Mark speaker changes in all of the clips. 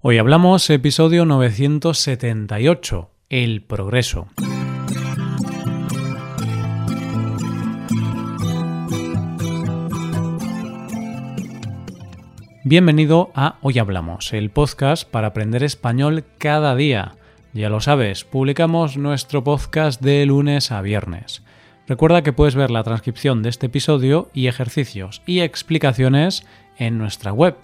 Speaker 1: Hoy hablamos episodio 978, El progreso. Bienvenido a Hoy Hablamos, el podcast para aprender español cada día. Ya lo sabes, publicamos nuestro podcast de lunes a viernes. Recuerda que puedes ver la transcripción de este episodio y ejercicios y explicaciones en nuestra web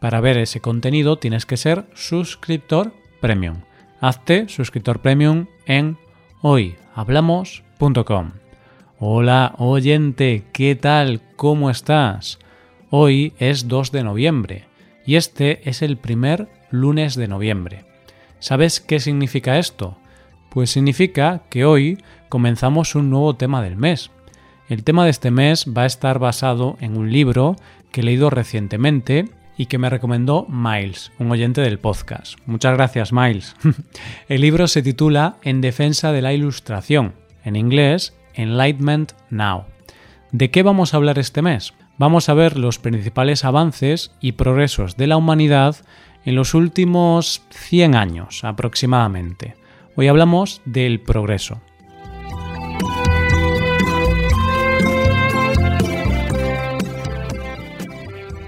Speaker 1: para ver ese contenido tienes que ser suscriptor premium. Hazte suscriptor premium en hoyhablamos.com. Hola oyente, ¿qué tal? ¿Cómo estás? Hoy es 2 de noviembre y este es el primer lunes de noviembre. ¿Sabes qué significa esto? Pues significa que hoy comenzamos un nuevo tema del mes. El tema de este mes va a estar basado en un libro que he leído recientemente y que me recomendó Miles, un oyente del podcast. Muchas gracias, Miles. El libro se titula En defensa de la ilustración, en inglés Enlightenment Now. ¿De qué vamos a hablar este mes? Vamos a ver los principales avances y progresos de la humanidad en los últimos 100 años aproximadamente. Hoy hablamos del progreso.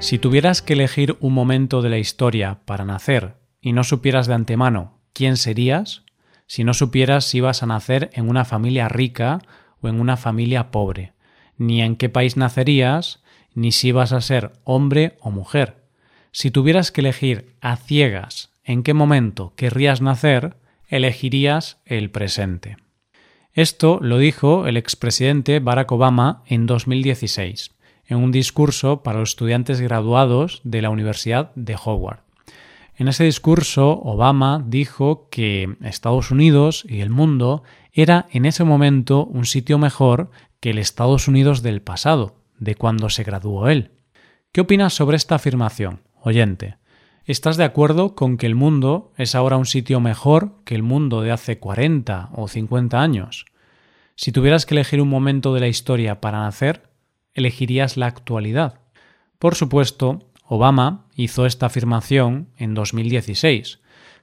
Speaker 1: Si tuvieras que elegir un momento de la historia para nacer y no supieras de antemano quién serías, si no supieras si ibas a nacer en una familia rica o en una familia pobre, ni en qué país nacerías, ni si ibas a ser hombre o mujer. Si tuvieras que elegir a ciegas en qué momento querrías nacer, elegirías el presente. Esto lo dijo el expresidente Barack Obama en 2016 en un discurso para los estudiantes graduados de la Universidad de Howard. En ese discurso, Obama dijo que Estados Unidos y el mundo era en ese momento un sitio mejor que el Estados Unidos del pasado, de cuando se graduó él. ¿Qué opinas sobre esta afirmación, oyente? ¿Estás de acuerdo con que el mundo es ahora un sitio mejor que el mundo de hace 40 o 50 años? Si tuvieras que elegir un momento de la historia para nacer, elegirías la actualidad. Por supuesto, Obama hizo esta afirmación en 2016,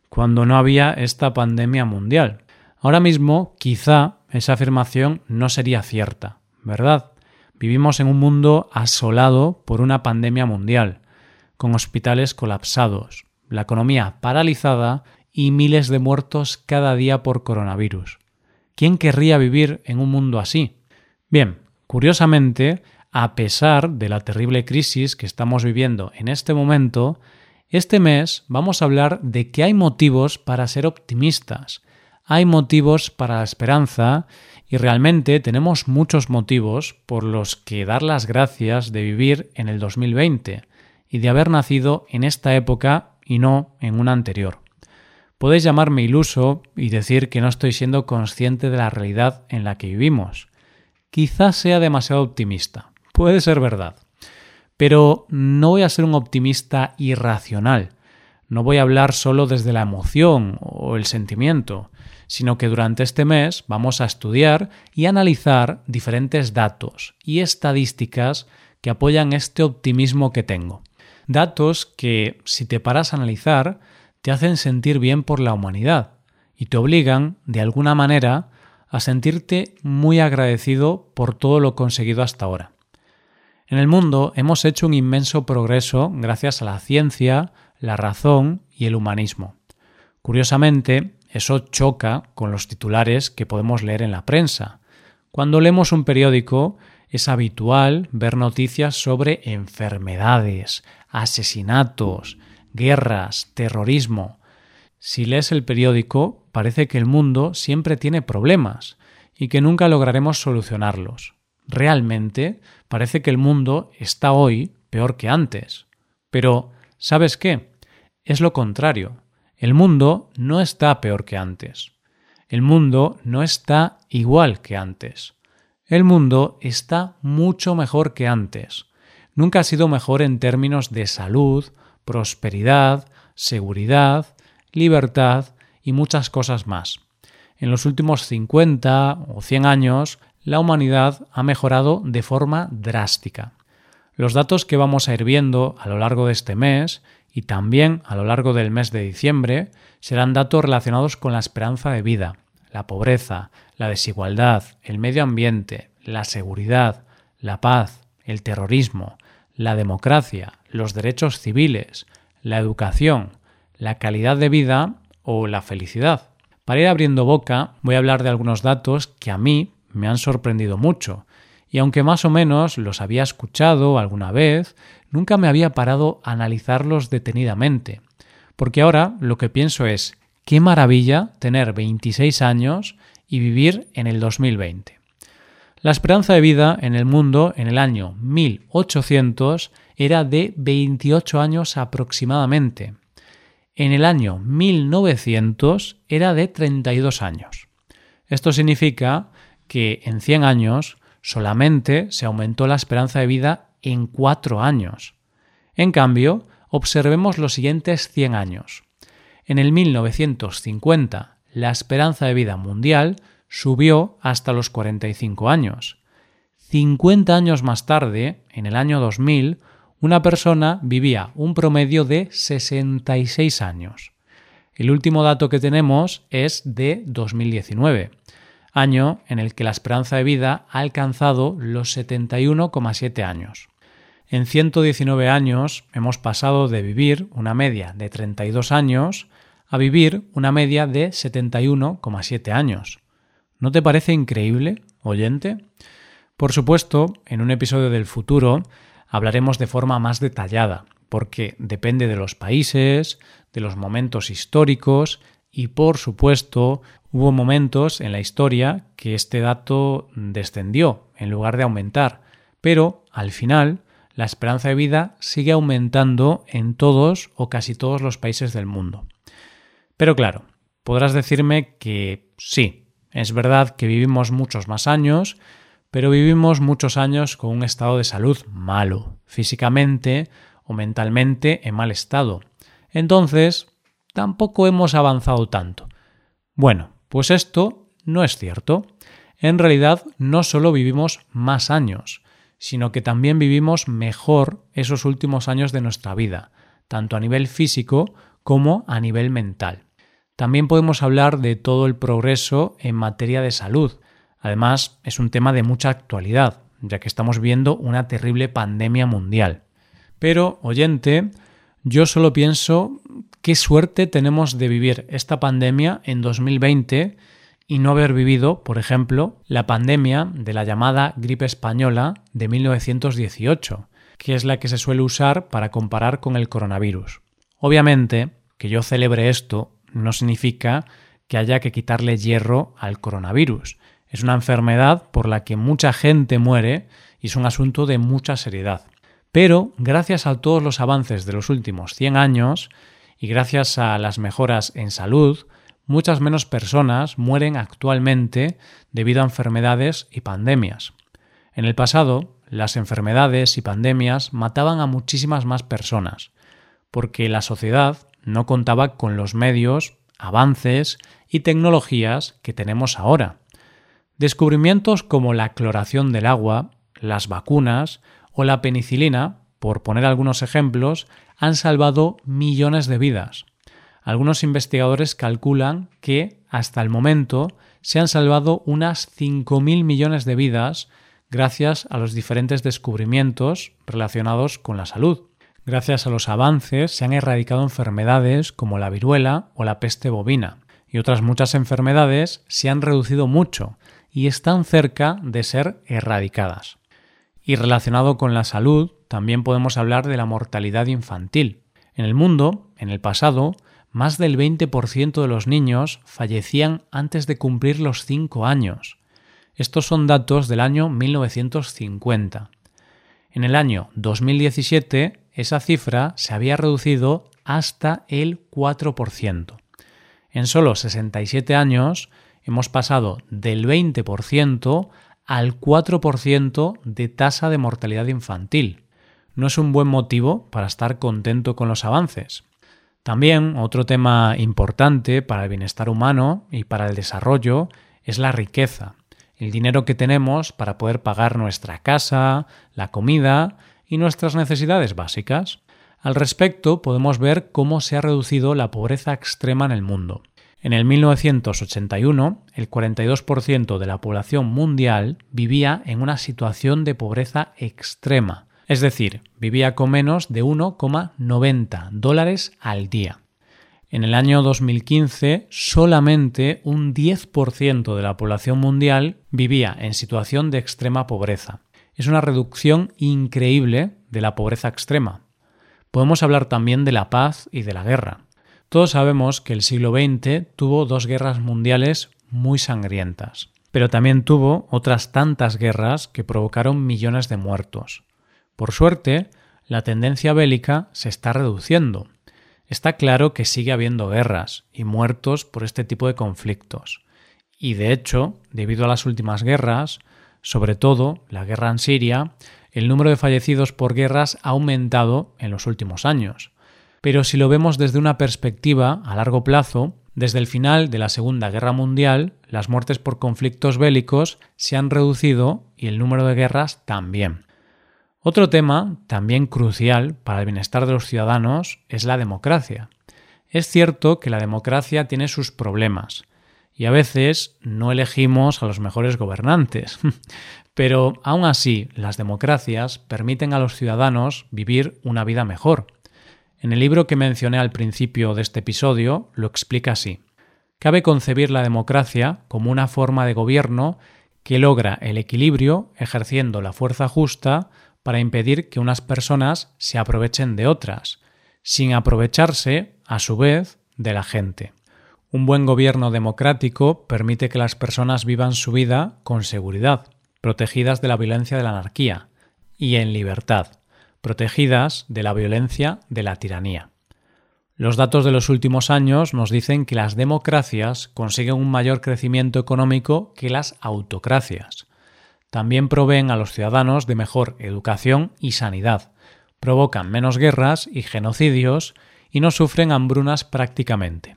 Speaker 1: cuando no había esta pandemia mundial. Ahora mismo, quizá esa afirmación no sería cierta, ¿verdad? Vivimos en un mundo asolado por una pandemia mundial, con hospitales colapsados, la economía paralizada y miles de muertos cada día por coronavirus. ¿Quién querría vivir en un mundo así? Bien, curiosamente, a pesar de la terrible crisis que estamos viviendo en este momento, este mes vamos a hablar de que hay motivos para ser optimistas, hay motivos para la esperanza y realmente tenemos muchos motivos por los que dar las gracias de vivir en el 2020 y de haber nacido en esta época y no en una anterior. Podéis llamarme iluso y decir que no estoy siendo consciente de la realidad en la que vivimos. Quizás sea demasiado optimista, Puede ser verdad. Pero no voy a ser un optimista irracional. No voy a hablar solo desde la emoción o el sentimiento, sino que durante este mes vamos a estudiar y analizar diferentes datos y estadísticas que apoyan este optimismo que tengo. Datos que, si te paras a analizar, te hacen sentir bien por la humanidad y te obligan, de alguna manera, a sentirte muy agradecido por todo lo conseguido hasta ahora. En el mundo hemos hecho un inmenso progreso gracias a la ciencia, la razón y el humanismo. Curiosamente, eso choca con los titulares que podemos leer en la prensa. Cuando leemos un periódico, es habitual ver noticias sobre enfermedades, asesinatos, guerras, terrorismo. Si lees el periódico, parece que el mundo siempre tiene problemas y que nunca lograremos solucionarlos. Realmente parece que el mundo está hoy peor que antes. Pero, ¿sabes qué? Es lo contrario. El mundo no está peor que antes. El mundo no está igual que antes. El mundo está mucho mejor que antes. Nunca ha sido mejor en términos de salud, prosperidad, seguridad, libertad y muchas cosas más. En los últimos 50 o 100 años, la humanidad ha mejorado de forma drástica. Los datos que vamos a ir viendo a lo largo de este mes y también a lo largo del mes de diciembre serán datos relacionados con la esperanza de vida, la pobreza, la desigualdad, el medio ambiente, la seguridad, la paz, el terrorismo, la democracia, los derechos civiles, la educación, la calidad de vida o la felicidad. Para ir abriendo boca, voy a hablar de algunos datos que a mí me han sorprendido mucho y aunque más o menos los había escuchado alguna vez, nunca me había parado a analizarlos detenidamente. Porque ahora lo que pienso es, qué maravilla tener 26 años y vivir en el 2020. La esperanza de vida en el mundo en el año 1800 era de 28 años aproximadamente. En el año 1900 era de 32 años. Esto significa que en 100 años solamente se aumentó la esperanza de vida en cuatro años. En cambio, observemos los siguientes 100 años. En el 1950, la esperanza de vida mundial subió hasta los 45 años. 50 años más tarde, en el año 2000, una persona vivía un promedio de 66 años. El último dato que tenemos es de 2019 año en el que la esperanza de vida ha alcanzado los 71,7 años. En 119 años hemos pasado de vivir una media de 32 años a vivir una media de 71,7 años. ¿No te parece increíble, oyente? Por supuesto, en un episodio del futuro hablaremos de forma más detallada, porque depende de los países, de los momentos históricos y, por supuesto, Hubo momentos en la historia que este dato descendió en lugar de aumentar, pero al final la esperanza de vida sigue aumentando en todos o casi todos los países del mundo. Pero claro, podrás decirme que sí, es verdad que vivimos muchos más años, pero vivimos muchos años con un estado de salud malo, físicamente o mentalmente en mal estado. Entonces, tampoco hemos avanzado tanto. Bueno, pues esto no es cierto. En realidad no solo vivimos más años, sino que también vivimos mejor esos últimos años de nuestra vida, tanto a nivel físico como a nivel mental. También podemos hablar de todo el progreso en materia de salud. Además, es un tema de mucha actualidad, ya que estamos viendo una terrible pandemia mundial. Pero, oyente, yo solo pienso qué suerte tenemos de vivir esta pandemia en 2020 y no haber vivido, por ejemplo, la pandemia de la llamada gripe española de 1918, que es la que se suele usar para comparar con el coronavirus. Obviamente, que yo celebre esto no significa que haya que quitarle hierro al coronavirus. Es una enfermedad por la que mucha gente muere y es un asunto de mucha seriedad. Pero, gracias a todos los avances de los últimos 100 años, y gracias a las mejoras en salud, muchas menos personas mueren actualmente debido a enfermedades y pandemias. En el pasado, las enfermedades y pandemias mataban a muchísimas más personas, porque la sociedad no contaba con los medios, avances y tecnologías que tenemos ahora. Descubrimientos como la cloración del agua, las vacunas o la penicilina, por poner algunos ejemplos, han salvado millones de vidas. Algunos investigadores calculan que, hasta el momento, se han salvado unas 5.000 millones de vidas gracias a los diferentes descubrimientos relacionados con la salud. Gracias a los avances se han erradicado enfermedades como la viruela o la peste bovina, y otras muchas enfermedades se han reducido mucho y están cerca de ser erradicadas. Y relacionado con la salud, también podemos hablar de la mortalidad infantil. En el mundo, en el pasado, más del 20% de los niños fallecían antes de cumplir los 5 años. Estos son datos del año 1950. En el año 2017, esa cifra se había reducido hasta el 4%. En solo 67 años hemos pasado del 20% al 4% de tasa de mortalidad infantil no es un buen motivo para estar contento con los avances. También otro tema importante para el bienestar humano y para el desarrollo es la riqueza, el dinero que tenemos para poder pagar nuestra casa, la comida y nuestras necesidades básicas. Al respecto, podemos ver cómo se ha reducido la pobreza extrema en el mundo. En el 1981, el 42% de la población mundial vivía en una situación de pobreza extrema, es decir, vivía con menos de 1,90 dólares al día. En el año 2015, solamente un 10% de la población mundial vivía en situación de extrema pobreza. Es una reducción increíble de la pobreza extrema. Podemos hablar también de la paz y de la guerra. Todos sabemos que el siglo XX tuvo dos guerras mundiales muy sangrientas, pero también tuvo otras tantas guerras que provocaron millones de muertos. Por suerte, la tendencia bélica se está reduciendo. Está claro que sigue habiendo guerras y muertos por este tipo de conflictos. Y de hecho, debido a las últimas guerras, sobre todo la guerra en Siria, el número de fallecidos por guerras ha aumentado en los últimos años. Pero si lo vemos desde una perspectiva a largo plazo, desde el final de la Segunda Guerra Mundial, las muertes por conflictos bélicos se han reducido y el número de guerras también. Otro tema, también crucial para el bienestar de los ciudadanos, es la democracia. Es cierto que la democracia tiene sus problemas y a veces no elegimos a los mejores gobernantes, pero aún así las democracias permiten a los ciudadanos vivir una vida mejor en el libro que mencioné al principio de este episodio lo explica así. Cabe concebir la democracia como una forma de gobierno que logra el equilibrio ejerciendo la fuerza justa para impedir que unas personas se aprovechen de otras, sin aprovecharse, a su vez, de la gente. Un buen gobierno democrático permite que las personas vivan su vida con seguridad, protegidas de la violencia de la anarquía, y en libertad protegidas de la violencia de la tiranía. Los datos de los últimos años nos dicen que las democracias consiguen un mayor crecimiento económico que las autocracias. También proveen a los ciudadanos de mejor educación y sanidad, provocan menos guerras y genocidios y no sufren hambrunas prácticamente.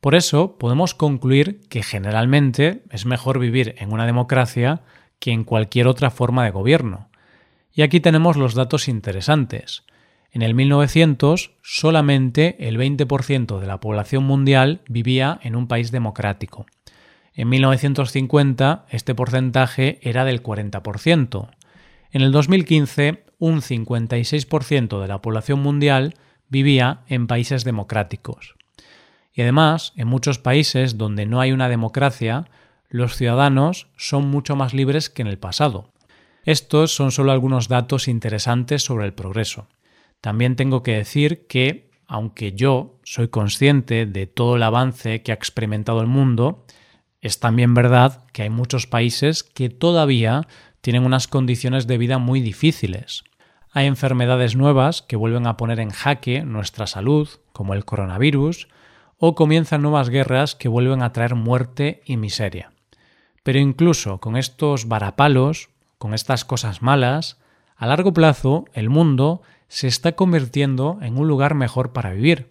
Speaker 1: Por eso podemos concluir que generalmente es mejor vivir en una democracia que en cualquier otra forma de gobierno, y aquí tenemos los datos interesantes. En el 1900, solamente el 20% de la población mundial vivía en un país democrático. En 1950, este porcentaje era del 40%. En el 2015, un 56% de la población mundial vivía en países democráticos. Y además, en muchos países donde no hay una democracia, los ciudadanos son mucho más libres que en el pasado. Estos son solo algunos datos interesantes sobre el progreso. También tengo que decir que, aunque yo soy consciente de todo el avance que ha experimentado el mundo, es también verdad que hay muchos países que todavía tienen unas condiciones de vida muy difíciles. Hay enfermedades nuevas que vuelven a poner en jaque nuestra salud, como el coronavirus, o comienzan nuevas guerras que vuelven a traer muerte y miseria. Pero incluso con estos varapalos con estas cosas malas, a largo plazo el mundo se está convirtiendo en un lugar mejor para vivir.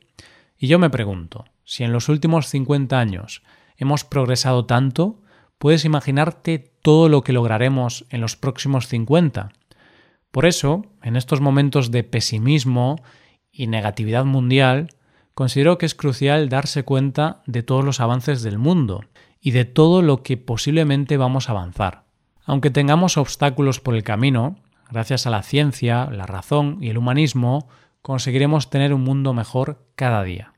Speaker 1: Y yo me pregunto, si en los últimos 50 años hemos progresado tanto, ¿puedes imaginarte todo lo que lograremos en los próximos 50? Por eso, en estos momentos de pesimismo y negatividad mundial, considero que es crucial darse cuenta de todos los avances del mundo y de todo lo que posiblemente vamos a avanzar. Aunque tengamos obstáculos por el camino, gracias a la ciencia, la razón y el humanismo, conseguiremos tener un mundo mejor cada día.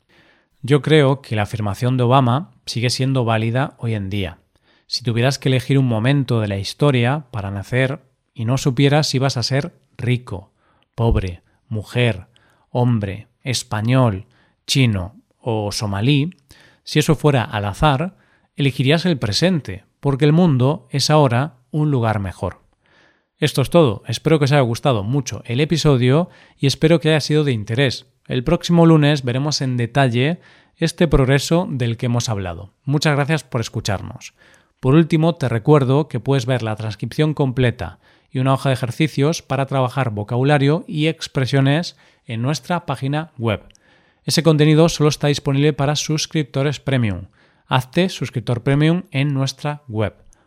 Speaker 1: Yo creo que la afirmación de Obama sigue siendo válida hoy en día. Si tuvieras que elegir un momento de la historia para nacer y no supieras si vas a ser rico, pobre, mujer, hombre, español, chino o somalí, si eso fuera al azar, elegirías el presente, porque el mundo es ahora un lugar mejor. Esto es todo, espero que os haya gustado mucho el episodio y espero que haya sido de interés. El próximo lunes veremos en detalle este progreso del que hemos hablado. Muchas gracias por escucharnos. Por último, te recuerdo que puedes ver la transcripción completa y una hoja de ejercicios para trabajar vocabulario y expresiones en nuestra página web. Ese contenido solo está disponible para suscriptores premium. Hazte suscriptor premium en nuestra web